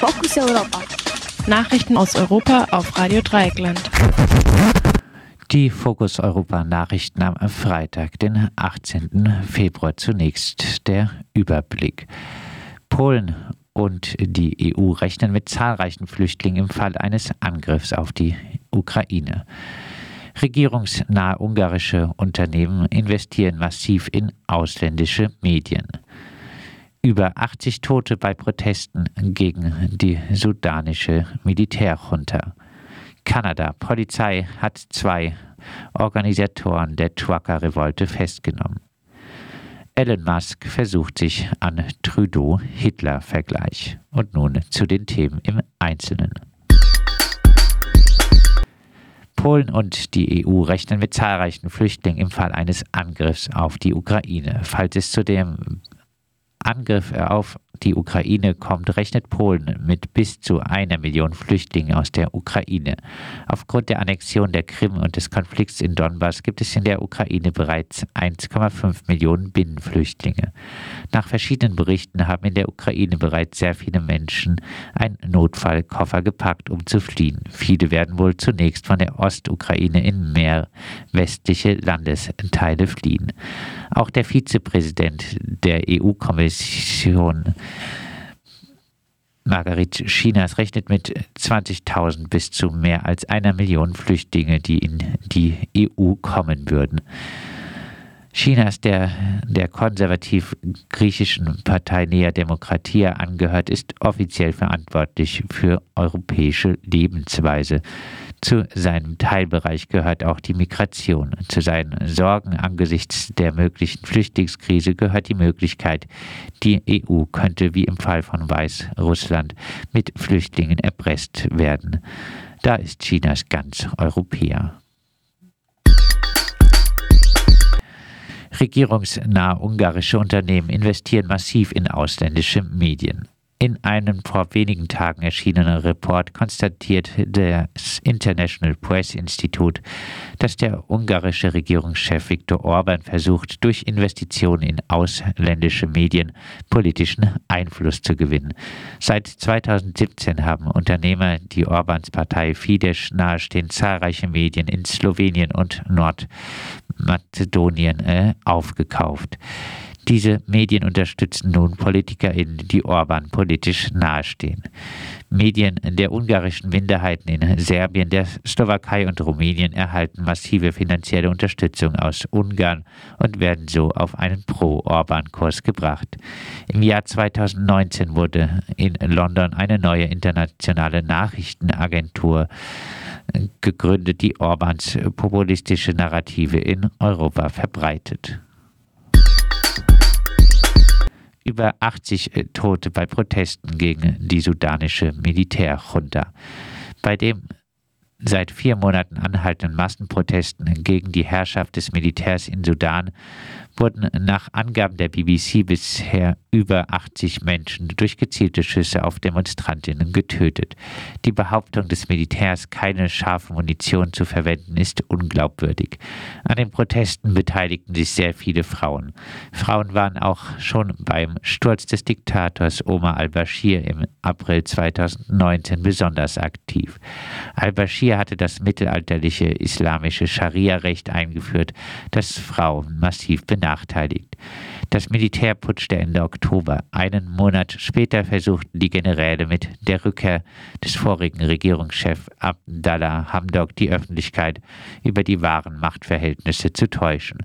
Fokus Europa. Nachrichten aus Europa auf Radio Dreieckland. Die Fokus Europa Nachrichten am Freitag, den 18. Februar. Zunächst der Überblick. Polen und die EU rechnen mit zahlreichen Flüchtlingen im Fall eines Angriffs auf die Ukraine. Regierungsnahe ungarische Unternehmen investieren massiv in ausländische Medien. Über 80 Tote bei Protesten gegen die sudanische Militärjunta. Kanada. Polizei hat zwei Organisatoren der Trucker-Revolte festgenommen. Elon Musk versucht sich an Trudeau-Hitler-Vergleich. Und nun zu den Themen im Einzelnen. Polen und die EU rechnen mit zahlreichen Flüchtlingen im Fall eines Angriffs auf die Ukraine. Falls es zu dem Angriff auf die Ukraine kommt, rechnet Polen mit bis zu einer Million Flüchtlingen aus der Ukraine. Aufgrund der Annexion der Krim und des Konflikts in Donbass gibt es in der Ukraine bereits 1,5 Millionen Binnenflüchtlinge. Nach verschiedenen Berichten haben in der Ukraine bereits sehr viele Menschen einen Notfallkoffer gepackt, um zu fliehen. Viele werden wohl zunächst von der Ostukraine in mehr westliche Landesteile fliehen. Auch der Vizepräsident der EU-Kommission Margaret Chinas rechnet mit 20.000 bis zu mehr als einer Million Flüchtlinge, die in die EU kommen würden. Chinas, der der konservativ-griechischen Partei Nea Demokratia angehört, ist offiziell verantwortlich für europäische Lebensweise. Zu seinem Teilbereich gehört auch die Migration. Zu seinen Sorgen angesichts der möglichen Flüchtlingskrise gehört die Möglichkeit, die EU könnte wie im Fall von Weißrussland mit Flüchtlingen erpresst werden. Da ist Chinas ganz Europäer. Regierungsnahe ungarische Unternehmen investieren massiv in ausländische Medien. In einem vor wenigen Tagen erschienenen Report konstatiert das International Press Institute, dass der ungarische Regierungschef Viktor Orban versucht, durch Investitionen in ausländische Medien politischen Einfluss zu gewinnen. Seit 2017 haben Unternehmer, die Orbans Partei Fidesz nahestehen, zahlreiche Medien in Slowenien und Nordmazedonien äh, aufgekauft. Diese Medien unterstützen nun PolitikerInnen, die Orban politisch nahestehen. Medien der ungarischen Minderheiten in Serbien, der Slowakei und Rumänien erhalten massive finanzielle Unterstützung aus Ungarn und werden so auf einen Pro-Orban-Kurs gebracht. Im Jahr 2019 wurde in London eine neue internationale Nachrichtenagentur gegründet, die Orbans populistische Narrative in Europa verbreitet über 80 äh, Tote bei Protesten gegen die sudanische Militärjunta. Bei dem seit vier Monaten anhaltenden Massenprotesten gegen die Herrschaft des Militärs in Sudan wurden nach Angaben der BBC bisher über 80 Menschen durch gezielte Schüsse auf Demonstrantinnen getötet. Die Behauptung des Militärs, keine scharfe Munition zu verwenden, ist unglaubwürdig. An den Protesten beteiligten sich sehr viele Frauen. Frauen waren auch schon beim Sturz des Diktators Omar al-Bashir im April 2019 besonders aktiv. Al-Bashir hatte das mittelalterliche islamische Scharia-Recht eingeführt, das Frauen massiv benachteiligt. Das Militär putschte Ende Oktober. Einen Monat später versuchten die Generäle mit der Rückkehr des vorigen Regierungschefs Abdallah Hamdok die Öffentlichkeit über die wahren Machtverhältnisse zu täuschen.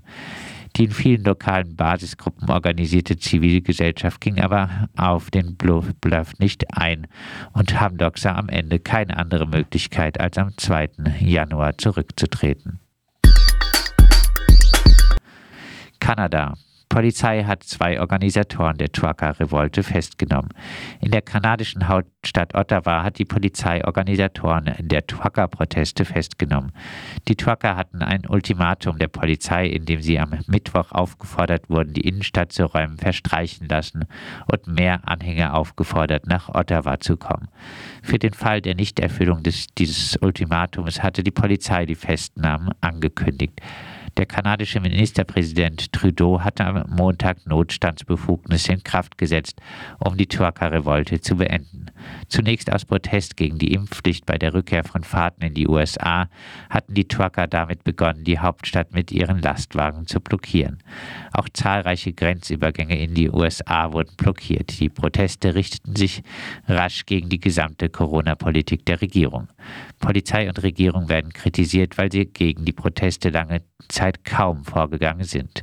Die in vielen lokalen Basisgruppen organisierte Zivilgesellschaft ging aber auf den Bluff nicht ein und Hamdok sah am Ende keine andere Möglichkeit, als am 2. Januar zurückzutreten. Kanada. Polizei hat zwei Organisatoren der Trucker-Revolte festgenommen. In der kanadischen Hauptstadt Ottawa hat die Polizei Organisatoren der Trucker-Proteste festgenommen. Die Trucker hatten ein Ultimatum der Polizei, in dem sie am Mittwoch aufgefordert wurden, die Innenstadt zu räumen, verstreichen lassen und mehr Anhänger aufgefordert, nach Ottawa zu kommen. Für den Fall der Nichterfüllung des, dieses Ultimatums hatte die Polizei die Festnahmen angekündigt. Der kanadische Ministerpräsident Trudeau hatte am Montag Notstandsbefugnisse in Kraft gesetzt, um die Trucker-Revolte zu beenden. Zunächst aus Protest gegen die Impfpflicht bei der Rückkehr von Fahrten in die USA hatten die Trucker damit begonnen, die Hauptstadt mit ihren Lastwagen zu blockieren. Auch zahlreiche Grenzübergänge in die USA wurden blockiert. Die Proteste richteten sich rasch gegen die gesamte Corona-Politik der Regierung. Polizei und Regierung werden kritisiert, weil sie gegen die Proteste lange Zeit kaum vorgegangen sind.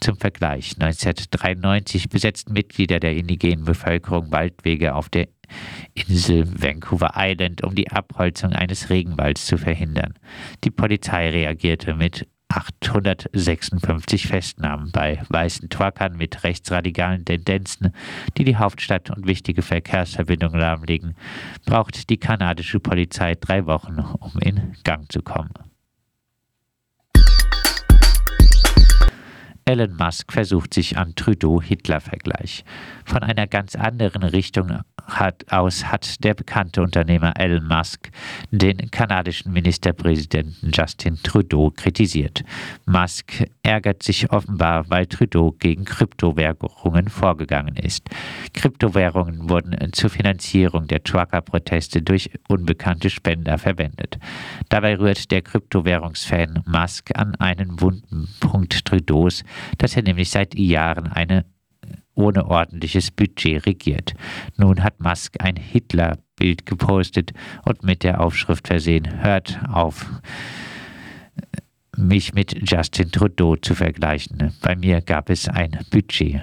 Zum Vergleich, 1993 besetzten Mitglieder der indigenen Bevölkerung Waldwege auf der Insel Vancouver Island, um die Abholzung eines Regenwalds zu verhindern. Die Polizei reagierte mit 856 Festnahmen bei weißen Twackern mit rechtsradikalen Tendenzen, die die Hauptstadt und wichtige Verkehrsverbindungen lahmlegen, braucht die kanadische Polizei drei Wochen, um in Gang zu kommen. Elon Musk versucht sich am Trudeau-Hitler-Vergleich. Von einer ganz anderen Richtung hat, aus hat der bekannte Unternehmer Elon Musk den kanadischen Ministerpräsidenten Justin Trudeau kritisiert. Musk ärgert sich offenbar, weil Trudeau gegen Kryptowährungen vorgegangen ist. Kryptowährungen wurden zur Finanzierung der Trucker-Proteste durch unbekannte Spender verwendet. Dabei rührt der Kryptowährungsfan Musk an einen wunden Punkt Trudeaus, dass er nämlich seit Jahren eine ohne ordentliches Budget regiert. Nun hat Musk ein Hitler-Bild gepostet und mit der Aufschrift versehen, hört auf, mich mit Justin Trudeau zu vergleichen. Bei mir gab es ein Budget.